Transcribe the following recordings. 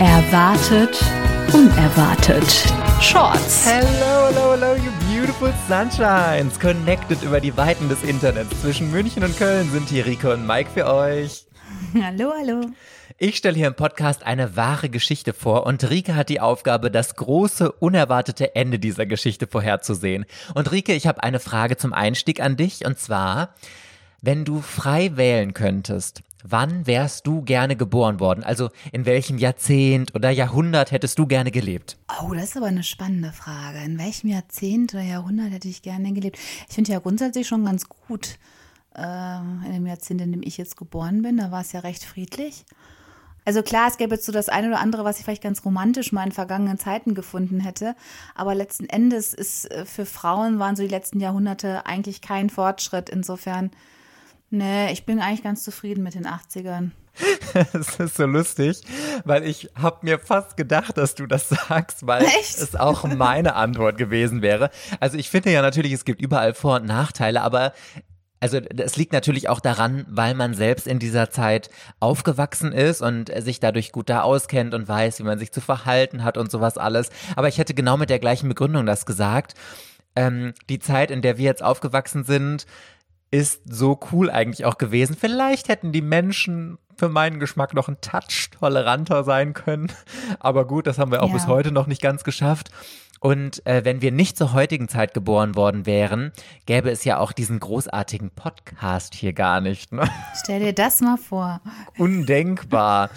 Erwartet, unerwartet. Shorts. Hello, hello, hello, you beautiful sunshines. Connected über die Weiten des Internets. Zwischen München und Köln sind hier Rico und Mike für euch. Hallo, hallo. Ich stelle hier im Podcast eine wahre Geschichte vor und Rike hat die Aufgabe, das große, unerwartete Ende dieser Geschichte vorherzusehen. Und Rike, ich habe eine Frage zum Einstieg an dich und zwar, wenn du frei wählen könntest, wann wärst du gerne geboren worden? Also in welchem Jahrzehnt oder Jahrhundert hättest du gerne gelebt? Oh, das ist aber eine spannende Frage. In welchem Jahrzehnt oder Jahrhundert hätte ich gerne gelebt? Ich finde ja grundsätzlich schon ganz gut, äh, in dem Jahrzehnt, in dem ich jetzt geboren bin, da war es ja recht friedlich. Also klar, es gäbe jetzt so das eine oder andere, was ich vielleicht ganz romantisch mal in vergangenen Zeiten gefunden hätte. Aber letzten Endes ist äh, für Frauen waren so die letzten Jahrhunderte eigentlich kein Fortschritt. Insofern, nee, ich bin eigentlich ganz zufrieden mit den 80ern. Es ist so lustig, weil ich habe mir fast gedacht, dass du das sagst, weil Echt? es auch meine Antwort gewesen wäre. Also ich finde ja natürlich, es gibt überall Vor- und Nachteile, aber also es liegt natürlich auch daran, weil man selbst in dieser Zeit aufgewachsen ist und sich dadurch gut da auskennt und weiß, wie man sich zu verhalten hat und sowas alles. Aber ich hätte genau mit der gleichen Begründung das gesagt. Ähm, die Zeit, in der wir jetzt aufgewachsen sind, ist so cool eigentlich auch gewesen. Vielleicht hätten die Menschen für meinen Geschmack noch einen Touch toleranter sein können. Aber gut, das haben wir auch Ja. bis heute noch nicht ganz geschafft. Und äh, wenn wir nicht zur heutigen Zeit geboren worden wären, gäbe es ja auch diesen großartigen Podcast hier gar nicht. Ne? Stell dir das mal vor. Undenkbar.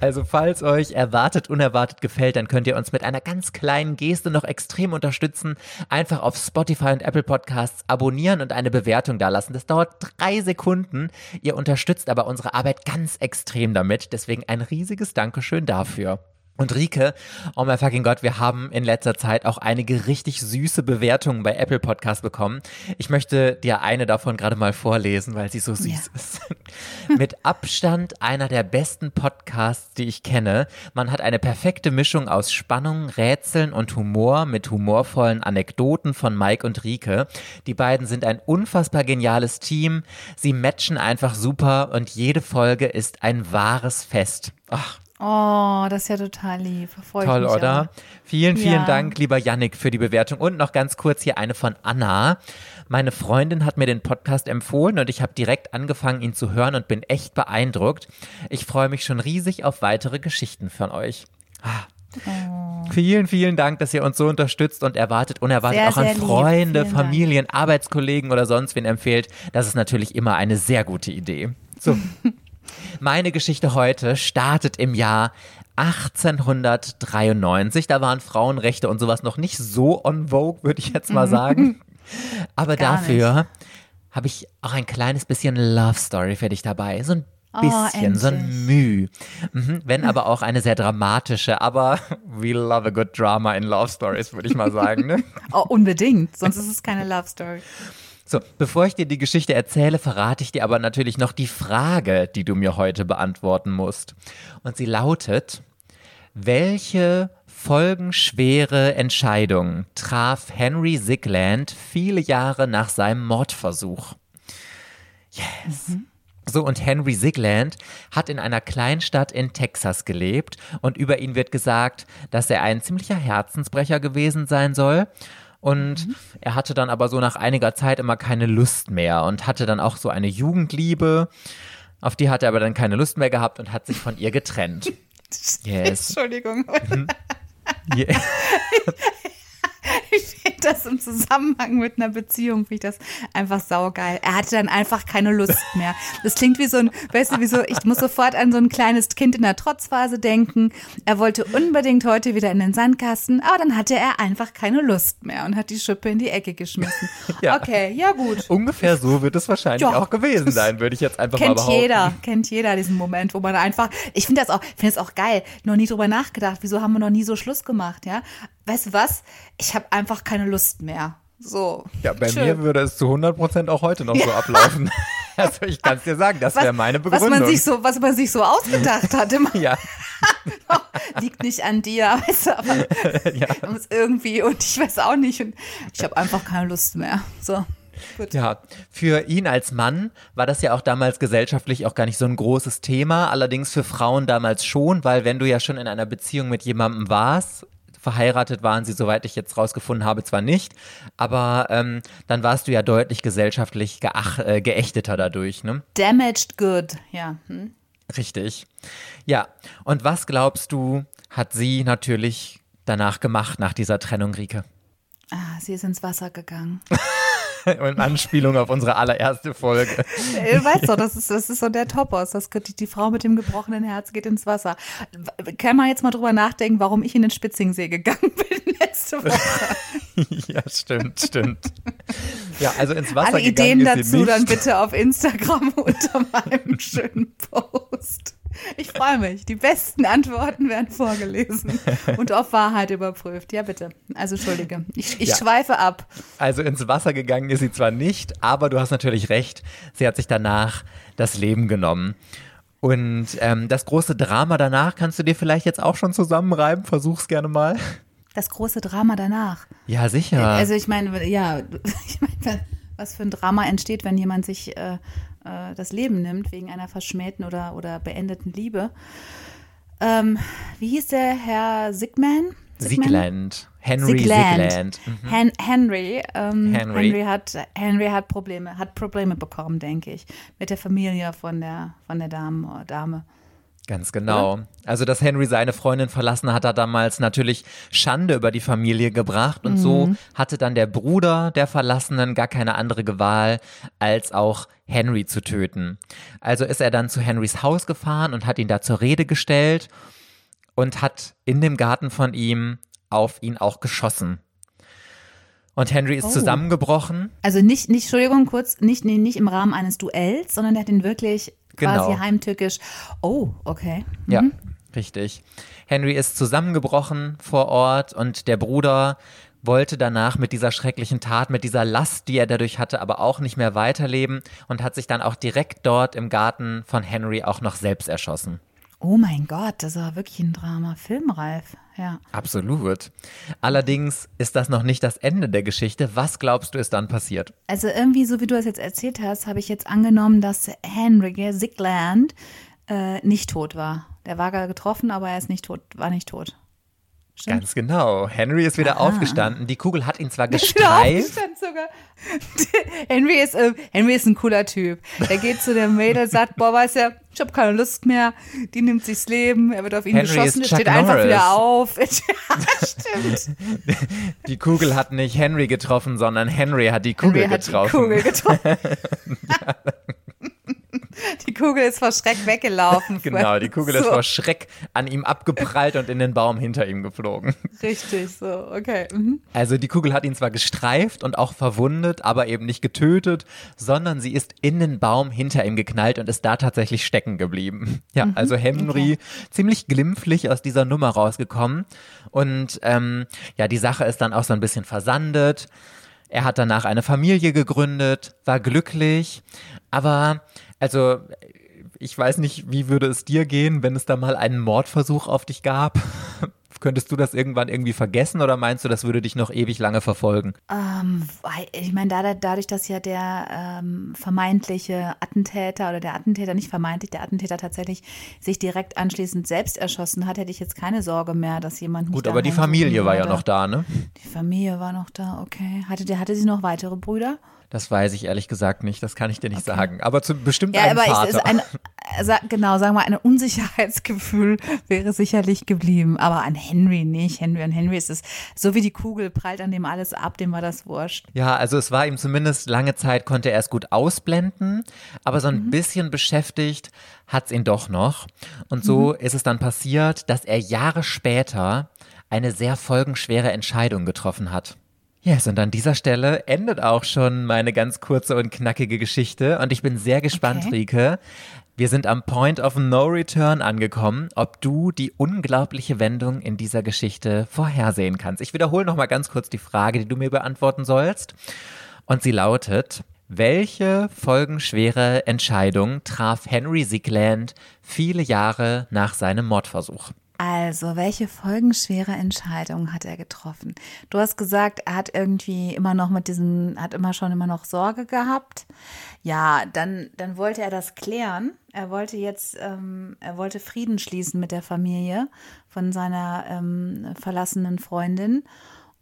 Also falls euch erwartet, unerwartet gefällt, dann könnt ihr uns mit einer ganz kleinen Geste noch extrem unterstützen. Einfach auf Spotify und Apple Podcasts abonnieren und eine Bewertung dalassen. Das dauert drei Sekunden. Ihr unterstützt aber unsere Arbeit ganz extrem damit. Deswegen ein riesiges Dankeschön dafür. Und Rike, oh mein fucking Gott, wir haben in letzter Zeit auch einige richtig süße Bewertungen bei Apple Podcasts bekommen. Ich möchte dir eine davon gerade mal vorlesen, weil sie so süß Ja. ist. Mit Abstand einer der besten Podcasts, die ich kenne. Man hat eine perfekte Mischung aus Spannung, Rätseln und Humor mit humorvollen Anekdoten von Mike und Rike. Die beiden sind ein unfassbar geniales Team. Sie matchen einfach super und jede Folge ist ein wahres Fest. Ach, Oh, das ist ja total lieb. Freue ich Toll, oder? auch. Vielen, vielen Ja. Dank, lieber Yannick, für die Bewertung. Und noch ganz kurz hier eine von Anna. Meine Freundin hat mir den Podcast empfohlen und ich habe direkt angefangen, ihn zu hören und bin echt beeindruckt. Ich freue mich schon riesig auf weitere Geschichten von euch. Ah. Oh. Vielen, vielen Dank, dass ihr uns so unterstützt und erwartet, unerwartet Sehr, auch an lieb. Freunde, Dank. Familien, Arbeitskollegen oder sonst wen empfehlt. Das ist natürlich immer eine sehr gute Idee. So. Meine Geschichte heute startet im Jahr 1893. Da waren Frauenrechte und sowas noch nicht so on vogue, würde ich jetzt mal sagen. Aber Mhm. Gar dafür habe ich auch ein kleines bisschen Love Story für dich dabei. So ein Oh, bisschen, so ein endlich. Müh. Mhm, wenn aber auch eine sehr dramatische, aber we love a good drama in Love Stories, würde ich mal sagen. Ne? Oh, unbedingt. Sonst ist es keine Love Story. So, bevor ich dir die Geschichte erzähle, verrate ich dir aber natürlich noch die Frage, die du mir heute beantworten musst. Und sie lautet, welche folgenschwere Entscheidung traf Henry Sigland viele Jahre nach seinem Mordversuch? Yes. So, und Henry Sigland hat in einer Kleinstadt in Texas gelebt und über ihn wird gesagt, dass er ein ziemlicher Herzensbrecher gewesen sein soll. Und er hatte dann aber so nach einiger Zeit immer keine Lust mehr und hatte dann auch so eine Jugendliebe. Auf die hat er aber dann keine Lust mehr gehabt und hat sich von ihr getrennt. Yes. Entschuldigung. Yeah. Ich finde das im Zusammenhang mit einer Beziehung, finde ich das einfach saugeil. Er hatte dann einfach keine Lust mehr. Das klingt wie so ein, weißt du, wie so, ich muss sofort an so ein kleines Kind in der Trotzphase denken. Er wollte unbedingt heute wieder in den Sandkasten, aber dann hatte er einfach keine Lust mehr und hat die Schippe in die Ecke geschmissen. Ja. Okay, ja gut. Ungefähr so wird es wahrscheinlich Ja. auch gewesen sein, würde ich jetzt einfach mal Kennt behaupten. jeder, kennt jeder diesen Moment, wo man einfach, ich finde das auch, finde das auch geil, noch nie drüber nachgedacht, wieso haben wir noch nie so Schluss gemacht, ja? Weißt du was? Ich habe einfach keine Lust mehr. So. Ja, bei Schön. mir würde es zu 100% auch heute noch so ablaufen. Also ich kann es dir sagen, das wäre meine was Begründung. man sich so, was man sich so ausgedacht hat, immer, ja, liegt nicht an dir, weißt du, aber ja. irgendwie und ich weiß auch nicht und ich habe einfach keine Lust mehr. So. Ja, für ihn als Mann war das ja auch damals gesellschaftlich auch gar nicht so ein großes Thema. Allerdings für Frauen damals schon, weil wenn du ja schon in einer Beziehung mit jemandem warst, verheiratet waren sie, soweit ich jetzt rausgefunden habe, zwar nicht, aber ähm, dann warst du ja deutlich gesellschaftlich geach, äh, geächteter dadurch. Ne? Damaged good, ja. Hm? Richtig. Ja, und was glaubst du, hat sie natürlich danach gemacht, nach dieser Trennung, Rike? Ah, sie ist ins Wasser gegangen. In Anspielung auf unsere allererste Folge. Du weißt doch, das ist, das ist so der Topos. Das, die, die Frau mit dem gebrochenen Herz geht ins Wasser. Kann man jetzt mal drüber nachdenken, warum ich in den Spitzingsee gegangen bin letzte Woche? ja, stimmt, stimmt. Ja, also ins Wasser Alle Ideen dazu dann bitte auf Instagram unter meinem schönen Post. Ich freue mich. Die besten Antworten werden vorgelesen und auf Wahrheit überprüft. Ja, bitte. Also, Entschuldige. Ich, ich Ja. schweife ab. Also ins Wasser gegangen ist sie zwar nicht, aber du hast natürlich recht, sie hat sich danach das Leben genommen. Und ähm, das große Drama danach kannst du dir vielleicht jetzt auch schon zusammenreiben. Versuch's gerne mal. Das große Drama danach. Ja, sicher. Also ich meine, ja, ich meine, was für ein Drama entsteht, wenn jemand sich äh, äh, das Leben nimmt wegen einer verschmähten oder, oder beendeten Liebe. Ähm, wie hieß der Herr Sigman? Siegland. Henry Sigland. Siegland. Mhm. Hen Henry, ähm, Henry. Henry. hat Henry hat Probleme, hat Probleme bekommen, denke ich, mit der Familie von der von der Dame. Dame. Ganz genau. Also, dass Henry seine Freundin verlassen hat, hat damals natürlich Schande über die Familie gebracht. Und so hatte dann der Bruder der Verlassenen gar keine andere Wahl, als auch Henry zu töten. Also ist er dann zu Henrys Haus gefahren und hat ihn da zur Rede gestellt und hat in dem Garten von ihm auf ihn auch geschossen. Und Henry ist Oh. zusammengebrochen. Also nicht, nicht, Entschuldigung, kurz, nicht, nee, nicht im Rahmen eines Duells, sondern er hat ihn wirklich quasi Genau. heimtückisch. Oh, okay. Ja, richtig. Henry ist zusammengebrochen vor Ort und der Bruder wollte danach mit dieser schrecklichen Tat, mit dieser Last, die er dadurch hatte, aber auch nicht mehr weiterleben und hat sich dann auch direkt dort im Garten von Henry auch noch selbst erschossen. Oh mein Gott, das war wirklich ein Drama. Filmreif, ja. Absolut. Allerdings ist das noch nicht das Ende der Geschichte. Was glaubst du, ist dann passiert? Also irgendwie, so wie du das jetzt erzählt hast, habe ich jetzt angenommen, dass Henry Sigland äh, nicht tot war. Der war gar getroffen, aber er ist nicht tot, war nicht tot. Stimmt. Ganz genau. Henry ist wieder Ah. aufgestanden. Die Kugel hat ihn zwar gestreift. Henry ist, äh, Henry ist ein cooler Typ. Der geht zu der Mädel, sagt, boah, weißt du, ich habe keine Lust mehr. Die nimmt sich's Leben. Er wird auf ihn Henry geschossen, er steht einfach Norris. wieder auf. ja, stimmt. Die Kugel hat nicht Henry getroffen, sondern Henry hat die Kugel Henry hat getroffen. die Kugel getroffen. Die Kugel ist vor Schreck weggelaufen. Genau, die Kugel ist so, vor Schreck an ihm abgeprallt und in den Baum hinter ihm geflogen. Richtig, so, okay. Mhm. Also die Kugel hat ihn zwar gestreift und auch verwundet, aber eben nicht getötet, sondern sie ist in den Baum hinter ihm geknallt und ist da tatsächlich stecken geblieben. Ja, also Henry ziemlich glimpflich aus dieser Nummer rausgekommen und ähm, ja, die Sache ist dann auch so ein bisschen versandet. Er hat danach eine Familie gegründet, war glücklich, aber also ich weiß nicht, wie würde es dir gehen, wenn es da mal einen Mordversuch auf dich gab? Könntest du das irgendwann irgendwie vergessen oder meinst du, das würde dich noch ewig lange verfolgen? Ähm, ich meine, da- dadurch, dass ja der ähm, vermeintliche Attentäter oder der Attentäter, nicht vermeintlich, der Attentäter tatsächlich sich direkt anschließend selbst erschossen hat, hätte ich jetzt keine Sorge mehr, dass jemand Gut, aber die Familie war ja noch da, ne? Die Familie war noch da, okay. Hatte, der, hatte sie noch weitere Brüder? Das weiß ich ehrlich gesagt nicht, das kann ich dir nicht sagen. Aber zu, bestimmt Ja, einen aber Vater. es ist ein, äh, genau, sagen wir, ein Unsicherheitsgefühl wäre sicherlich geblieben. Aber an Henry nicht. Henry, an Henry ist es, so wie die Kugel prallt an dem alles ab, dem war das wurscht. Ja, also es war ihm zumindest lange Zeit, konnte er es gut ausblenden, aber so ein bisschen beschäftigt hat's ihn doch noch. Und so ist es dann passiert, dass er Jahre später eine sehr folgenschwere Entscheidung getroffen hat. Yes, und an dieser Stelle endet auch schon meine ganz kurze und knackige Geschichte. Und ich bin sehr gespannt, Okay. Rike. Wir sind am Point of No Return angekommen, ob du die unglaubliche Wendung in dieser Geschichte vorhersehen kannst. Ich wiederhole noch mal ganz kurz die Frage, die du mir beantworten sollst. Und sie lautet, welche folgenschwere Entscheidung traf Henry Sigland viele Jahre nach seinem Mordversuch? Also, welche folgenschwere Entscheidung hat er getroffen? Du hast gesagt, er hat irgendwie immer noch mit diesem, hat immer schon immer noch Sorge gehabt. Ja, dann, dann wollte er das klären. Er wollte jetzt, ähm, er wollte Frieden schließen mit der Familie von seiner ähm, verlassenen Freundin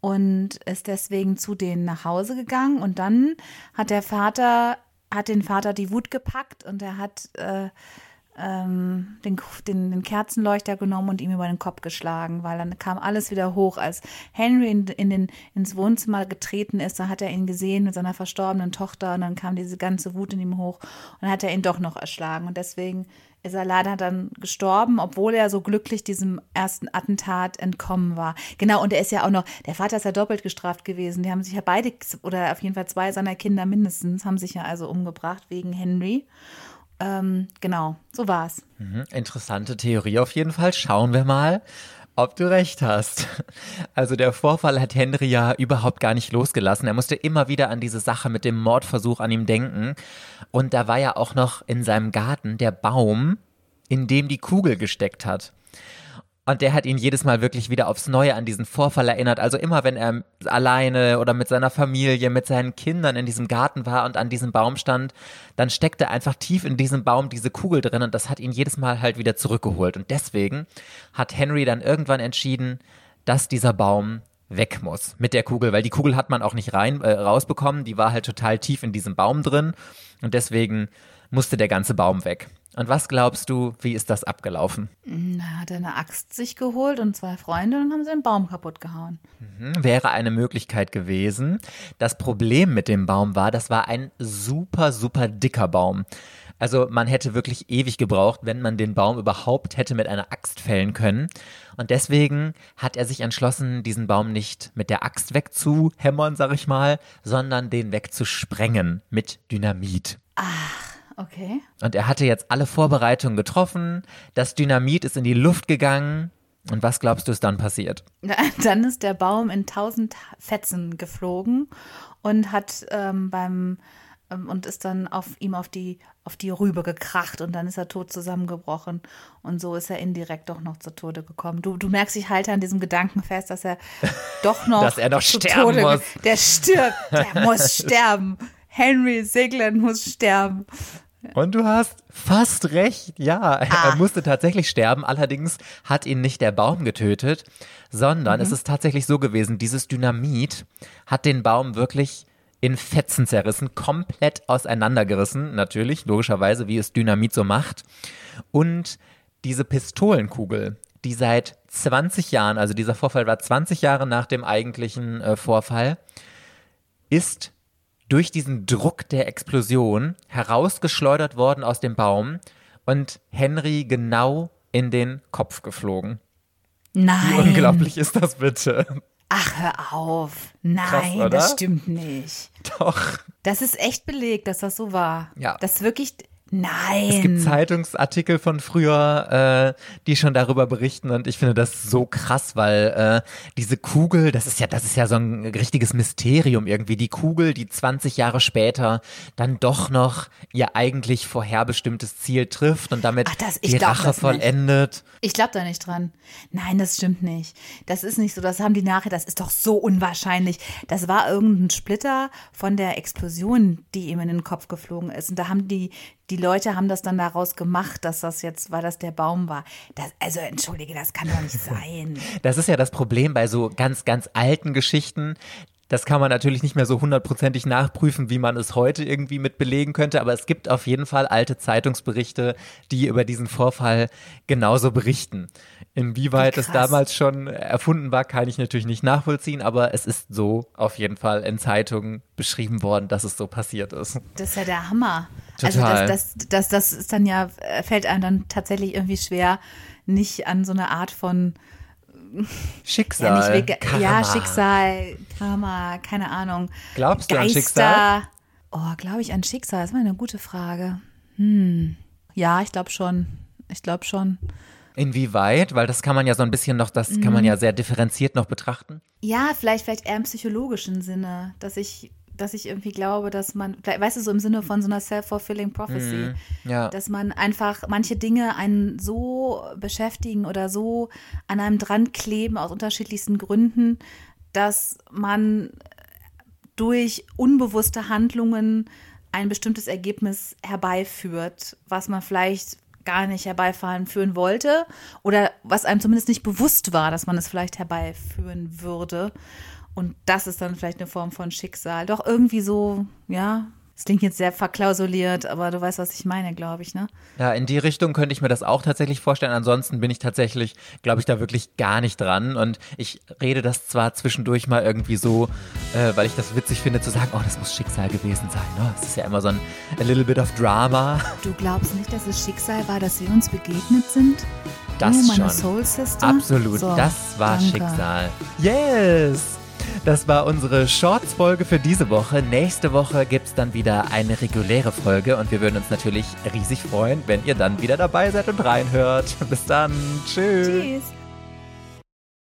und ist deswegen zu denen nach Hause gegangen. Und dann hat der Vater, hat den Vater die Wut gepackt und er hat äh, ähm, den, den, den, Kerzenleuchter genommen und ihm über den Kopf geschlagen, weil dann kam alles wieder hoch. Als Henry in, in den, ins Wohnzimmer getreten ist, da hat er ihn gesehen mit seiner verstorbenen Tochter und dann kam diese ganze Wut in ihm hoch und dann hat er ihn doch noch erschlagen. Und deswegen ist er leider dann gestorben, obwohl er so glücklich diesem ersten Attentat entkommen war. Genau, und er ist ja auch noch, der Vater ist ja doppelt gestraft gewesen. Die haben sich ja beide, oder auf jeden Fall zwei seiner Kinder mindestens, haben sich ja also umgebracht wegen Henry. Ähm, genau, so war's. Mhm, interessante Theorie auf jeden Fall. Schauen wir mal, ob du recht hast. Also der Vorfall hat Henry ja überhaupt gar nicht losgelassen. Er musste immer wieder an diese Sache mit dem Mordversuch an ihm denken. Und da war ja auch noch in seinem Garten der Baum, in dem die Kugel gesteckt hat. Und der hat ihn jedes Mal wirklich wieder aufs Neue an diesen Vorfall erinnert. Also immer, wenn er alleine oder mit seiner Familie, mit seinen Kindern in diesem Garten war und an diesem Baum stand, dann steckte einfach tief in diesem Baum diese Kugel drin und das hat ihn jedes Mal halt wieder zurückgeholt. Und deswegen hat Henry dann irgendwann entschieden, dass dieser Baum weg muss mit der Kugel, weil die Kugel hat man auch nicht rein äh, rausbekommen, die war halt total tief in diesem Baum drin und deswegen musste der ganze Baum weg. Und was glaubst du, wie ist das abgelaufen? Na, hat er eine Axt sich geholt und zwei Freunde und haben sie den Baum kaputt gehauen. Mhm, wäre eine Möglichkeit gewesen. Das Problem mit dem Baum war, das war ein super, super dicker Baum. Also man hätte wirklich ewig gebraucht, wenn man den Baum überhaupt hätte mit einer Axt fällen können. Und deswegen hat er sich entschlossen, diesen Baum nicht mit der Axt wegzuhämmern, sag ich mal, sondern den wegzusprengen mit Dynamit. Ach. Okay. Und er hatte jetzt alle Vorbereitungen getroffen. Das Dynamit ist in die Luft gegangen. Und was glaubst du, ist dann passiert? Dann ist der Baum in tausend Fetzen geflogen und hat ähm, beim ähm, und ist dann auf ihm auf die auf die Rübe gekracht und dann ist er tot zusammengebrochen und so ist er indirekt doch noch zu Tode gekommen. Du, du merkst, ich halte an diesem Gedanken fest, dass er doch noch dass er noch sterben Tode, muss. Der stirbt, der muss sterben. Henry Sigland muss sterben. Und du hast fast recht, ja. Ah. Er musste tatsächlich sterben, allerdings hat ihn nicht der Baum getötet, sondern mhm. es ist tatsächlich so gewesen, dieses Dynamit hat den Baum wirklich in Fetzen zerrissen, komplett auseinandergerissen, natürlich, logischerweise, wie es Dynamit so macht. Und diese Pistolenkugel, die seit 20 Jahren, also dieser Vorfall war 20 Jahre nach dem eigentlichen äh, Vorfall, ist durch diesen Druck der Explosion herausgeschleudert worden aus dem Baum und Henry genau in den Kopf geflogen. Nein. Wie unglaublich ist das bitte? Ach, hör auf. Nein, Krass, das stimmt nicht. Doch. Das ist echt belegt, dass das so war. Ja. Das ist wirklich, Nein. Es gibt Zeitungsartikel von früher, äh, die schon darüber berichten und ich finde das so krass, weil äh, diese Kugel, das ist ja, das ist ja so ein richtiges Mysterium irgendwie. Die Kugel, die 20 Jahre später dann doch noch ihr eigentlich vorherbestimmtes Ziel trifft und damit Ach, das, die Rache vollendet. Ich glaube da nicht dran. Nein, das stimmt nicht. Das ist nicht so. Das haben die nachher. Das ist doch so unwahrscheinlich. Das war irgendein Splitter von der Explosion, die ihm in den Kopf geflogen ist. Und da haben die die Leute haben das dann daraus gemacht, dass das jetzt, weil das der Baum war. Das, also entschuldige, das kann doch nicht sein. Das ist ja das Problem bei so ganz, ganz alten Geschichten. Das kann man natürlich nicht mehr so hundertprozentig nachprüfen, wie man es heute irgendwie mit belegen könnte, aber es gibt auf jeden Fall alte Zeitungsberichte, die über diesen Vorfall genauso berichten. Inwieweit es damals schon erfunden war, kann ich natürlich nicht nachvollziehen, aber es ist so auf jeden Fall in Zeitungen beschrieben worden, dass es so passiert ist. Das ist ja der Hammer. Total. Also das, das, das, das ist dann ja, fällt einem dann tatsächlich irgendwie schwer, nicht an so eine Art von Schicksal. Ja, Karma. ja, Schicksal, Karma, keine Ahnung. Glaubst du Geister. an Schicksal? Oh, glaube ich an Schicksal? Das war eine gute Frage. Hm. Ja, ich glaube schon. Ich glaube schon. Inwieweit? Weil das kann man ja so ein bisschen noch, das mhm. kann man ja mhm. sehr differenziert noch betrachten. Ja, vielleicht, vielleicht eher im psychologischen Sinne, dass ich dass ich irgendwie glaube, dass man, weißt du, so im Sinne von so einer self-fulfilling prophecy, Mhm, ja. dass man einfach manche Dinge einen so beschäftigen oder so an einem dran kleben aus unterschiedlichsten Gründen, dass man durch unbewusste Handlungen ein bestimmtes Ergebnis herbeiführt, was man vielleicht gar nicht herbeiführen wollte oder was einem zumindest nicht bewusst war, dass man es vielleicht herbeiführen würde. Und das ist dann vielleicht eine Form von Schicksal. Doch irgendwie so, ja, es klingt jetzt sehr verklausuliert, aber du weißt, was ich meine, glaube ich, ne? Ja, in die Richtung könnte ich mir das auch tatsächlich vorstellen. Ansonsten bin ich tatsächlich, glaube ich, da wirklich gar nicht dran. Und ich rede das zwar zwischendurch mal irgendwie so, äh, weil ich das witzig finde, zu sagen, oh, das muss Schicksal gewesen sein. Ne? Es ist ja immer so ein a little bit of drama. Du glaubst nicht, dass es Schicksal war, dass wir uns begegnet sind? Das oh, meine schon. Soul Sister? Absolut, So, das war danke. Schicksal. Yes! Das war unsere Shorts-Folge für diese Woche. Nächste Woche gibt es dann wieder eine reguläre Folge und wir würden uns natürlich riesig freuen, wenn ihr dann wieder dabei seid und reinhört. Bis dann. Tschüss. Tschüss.